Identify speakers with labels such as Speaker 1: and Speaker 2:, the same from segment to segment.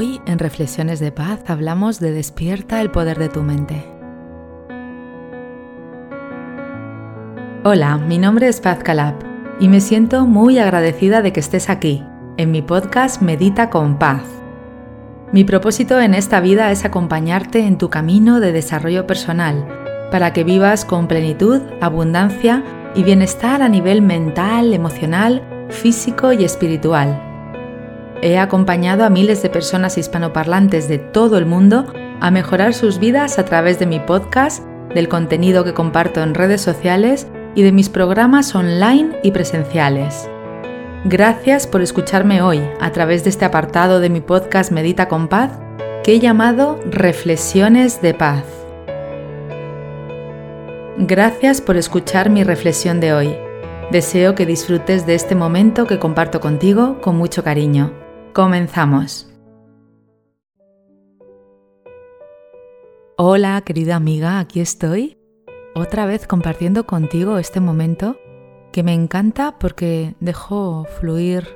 Speaker 1: Hoy en Reflexiones de Paz hablamos de despierta el poder de tu mente. Hola, mi nombre es Paz Calab y me siento muy agradecida de que estés aquí, en mi podcast Medita con Paz. Mi propósito en esta vida es acompañarte en tu camino de desarrollo personal, para que vivas con plenitud, abundancia y bienestar a nivel mental, emocional, físico y espiritual. He acompañado a miles de personas hispanoparlantes de todo el mundo a mejorar sus vidas a través de mi podcast, del contenido que comparto en redes sociales y de mis programas online y presenciales. Gracias por escucharme hoy a través de este apartado de mi podcast Medita con Paz que he llamado Reflexiones de Paz. Gracias por escuchar mi reflexión de hoy. Deseo que disfrutes de este momento que comparto contigo con mucho cariño. Comenzamos. Hola querida amiga, aquí estoy, otra vez compartiendo contigo este momento que me encanta porque dejo fluir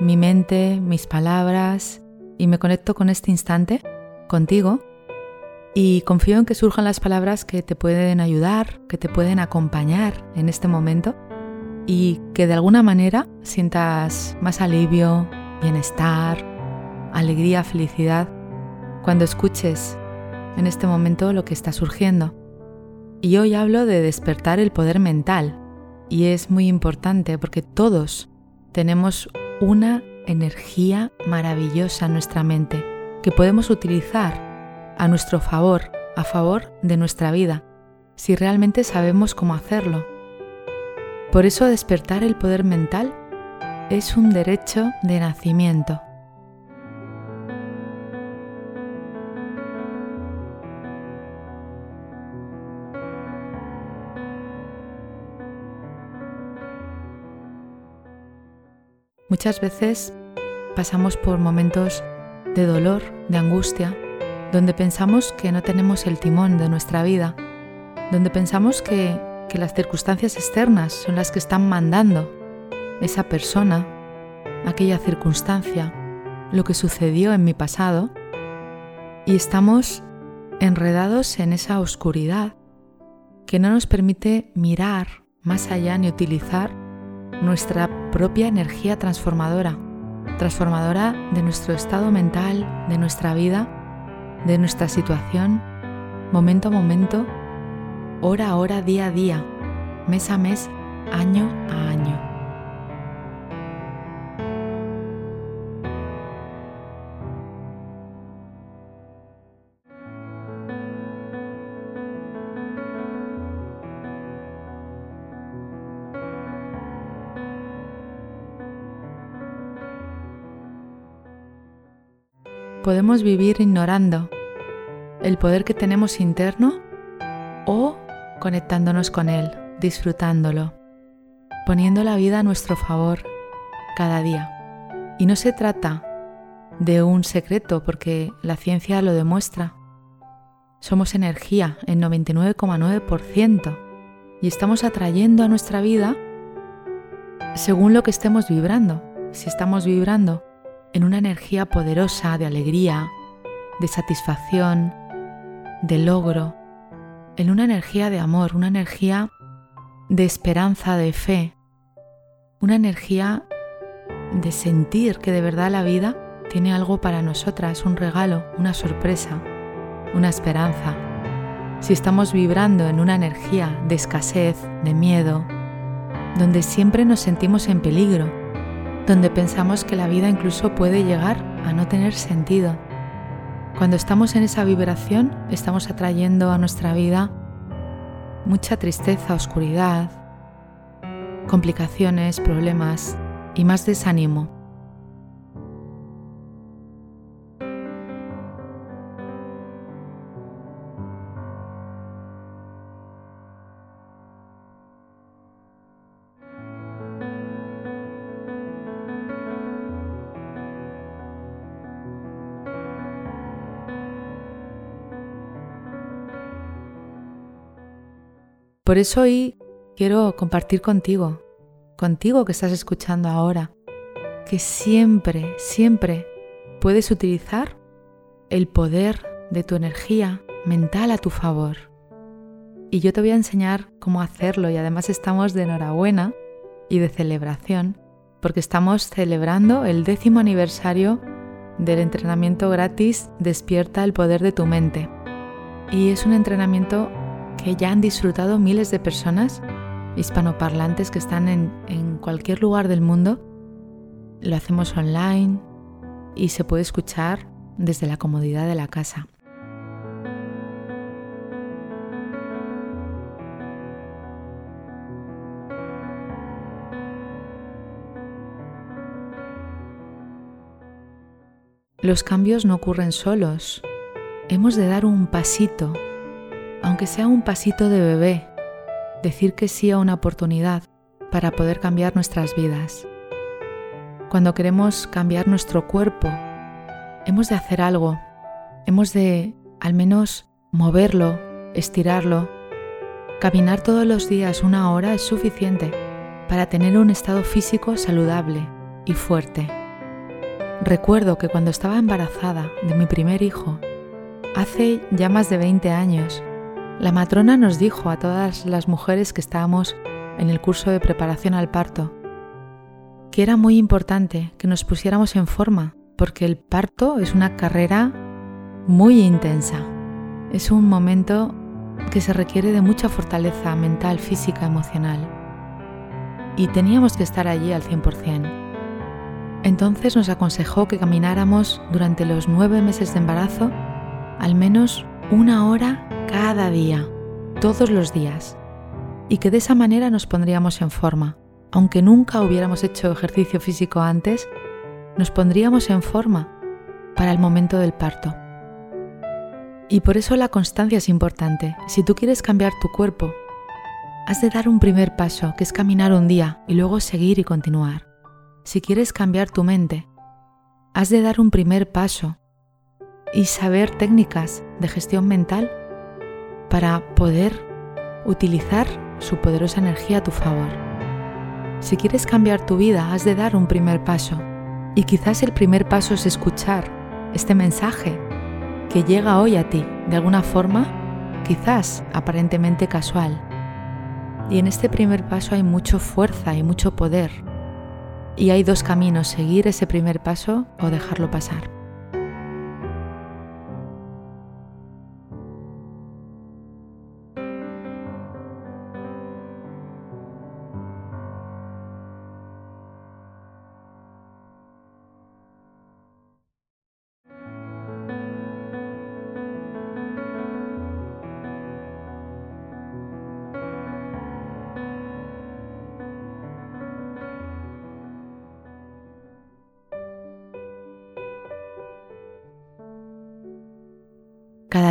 Speaker 1: mi mente, mis palabras y me conecto con este instante, contigo, y confío en que surjan las palabras que te pueden ayudar, que te pueden acompañar en este momento y que de alguna manera sientas más alivio, bienestar, alegría, felicidad cuando escuches en este momento lo que está surgiendo. Y hoy hablo de despertar el poder mental y es muy importante porque todos tenemos una energía maravillosa en nuestra mente que podemos utilizar a nuestro favor, a favor de nuestra vida, si realmente sabemos cómo hacerlo. Por eso despertar el poder mental es un derecho de nacimiento. Muchas veces pasamos por momentos de dolor, de angustia, donde pensamos que no tenemos el timón de nuestra vida, donde pensamos que, que las circunstancias externas son las que están mandando esa persona, aquella circunstancia, lo que sucedió en mi pasado, y estamos enredados en esa oscuridad que no nos permite mirar más allá ni utilizar nuestra propia energía transformadora, transformadora de nuestro estado mental, de nuestra vida, de nuestra situación, momento a momento, hora a hora, día a día, mes a mes, año a año. Podemos vivir ignorando el poder que tenemos interno o conectándonos con él, disfrutándolo, poniendo la vida a nuestro favor cada día. Y no se trata de un secreto porque la ciencia lo demuestra. Somos energía en 99,9% y estamos atrayendo a nuestra vida según lo que estemos vibrando. Si estamos vibrando en una energía poderosa de alegría, de satisfacción, de logro, en una energía de amor, una energía de esperanza, de fe, una energía de sentir que de verdad la vida tiene algo para nosotras, un regalo, una sorpresa, una esperanza. Si estamos vibrando en una energía de escasez, de miedo, donde siempre nos sentimos en peligro, donde pensamos que la vida incluso puede llegar a no tener sentido. Cuando estamos en esa vibración, estamos atrayendo a nuestra vida mucha tristeza, oscuridad, complicaciones, problemas y más desánimo. Por eso hoy quiero compartir contigo, contigo que estás escuchando ahora, que siempre, siempre puedes utilizar el poder de tu energía mental a tu favor. Y yo te voy a enseñar cómo hacerlo y además estamos de enhorabuena y de celebración porque estamos celebrando el décimo aniversario del entrenamiento gratis Despierta el poder de tu mente. Y es un entrenamiento que ya han disfrutado miles de personas hispanoparlantes que están en, en cualquier lugar del mundo. Lo hacemos online y se puede escuchar desde la comodidad de la casa. Los cambios no ocurren solos. Hemos de dar un pasito, aunque sea un pasito de bebé, decir que sí a una oportunidad para poder cambiar nuestras vidas. Cuando queremos cambiar nuestro cuerpo, hemos de hacer algo, hemos de al menos moverlo, estirarlo. Caminar todos los días una hora es suficiente para tener un estado físico saludable y fuerte. Recuerdo que cuando estaba embarazada de mi primer hijo, hace ya más de 20 años, la matrona nos dijo a todas las mujeres que estábamos en el curso de preparación al parto que era muy importante que nos pusiéramos en forma, porque el parto es una carrera muy intensa. Es un momento que se requiere de mucha fortaleza mental, física, emocional. Y teníamos que estar allí al 100%. Entonces nos aconsejó que camináramos durante los nueve meses de embarazo al menos una hora cada día, todos los días, y que de esa manera nos pondríamos en forma. Aunque nunca hubiéramos hecho ejercicio físico antes, nos pondríamos en forma para el momento del parto. Y por eso la constancia es importante. Si tú quieres cambiar tu cuerpo, has de dar un primer paso, que es caminar un día y luego seguir y continuar si quieres cambiar tu mente, has de dar un primer paso y saber técnicas de gestión mental para poder utilizar su poderosa energía a tu favor. Si quieres cambiar tu vida, has de dar un primer paso. Y quizás el primer paso es escuchar este mensaje que llega hoy a ti de alguna forma, quizás aparentemente casual. Y en este primer paso hay mucha fuerza y mucho poder y hay dos caminos, seguir ese primer paso o dejarlo pasar.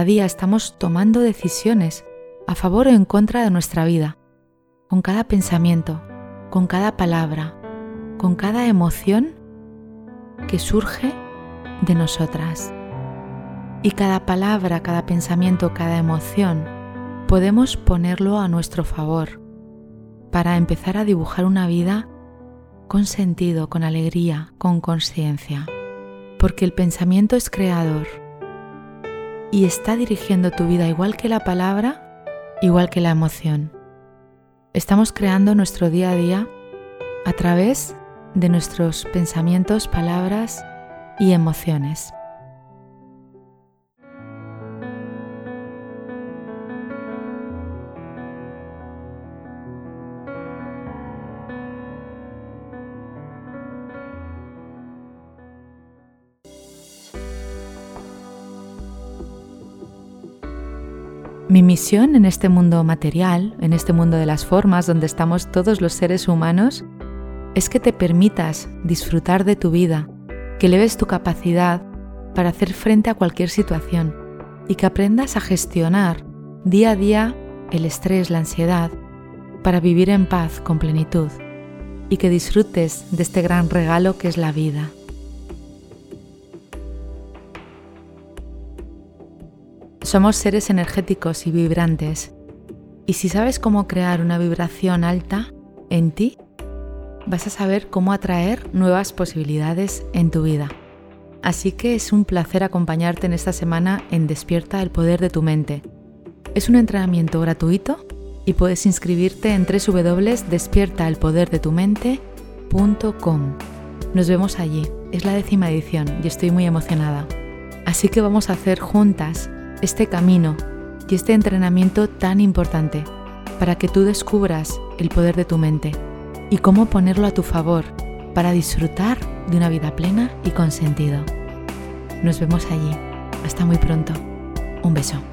Speaker 1: Día estamos tomando decisiones a favor o en contra de nuestra vida, con cada pensamiento, con cada palabra, con cada emoción que surge de nosotras. Y cada palabra, cada pensamiento, cada emoción podemos ponerlo a nuestro favor para empezar a dibujar una vida con sentido, con alegría, con conciencia. Porque el pensamiento es creador y está dirigiendo tu vida igual que la palabra, igual que la emoción. Estamos creando nuestro día a día a través de nuestros pensamientos, palabras y emociones. Mi misión en este mundo material, en este mundo de las formas donde estamos todos los seres humanos, es que te permitas disfrutar de tu vida, que leves tu capacidad para hacer frente a cualquier situación y que aprendas a gestionar día a día el estrés, la ansiedad, para vivir en paz con plenitud y que disfrutes de este gran regalo que es la vida. Somos seres energéticos y vibrantes, y si sabes cómo crear una vibración alta en ti, vas a saber cómo atraer nuevas posibilidades en tu vida. Así que es un placer acompañarte en esta semana en Despierta el Poder de tu Mente. Es un entrenamiento gratuito y puedes inscribirte en www.despiertaelpoderdetumente.com. Nos vemos allí, es la décima edición y estoy muy emocionada. Así que vamos a hacer juntas este camino y este entrenamiento tan importante para que tú descubras el poder de tu mente y cómo ponerlo a tu favor para disfrutar de una vida plena y con sentido. Nos vemos allí. Hasta muy pronto. Un beso.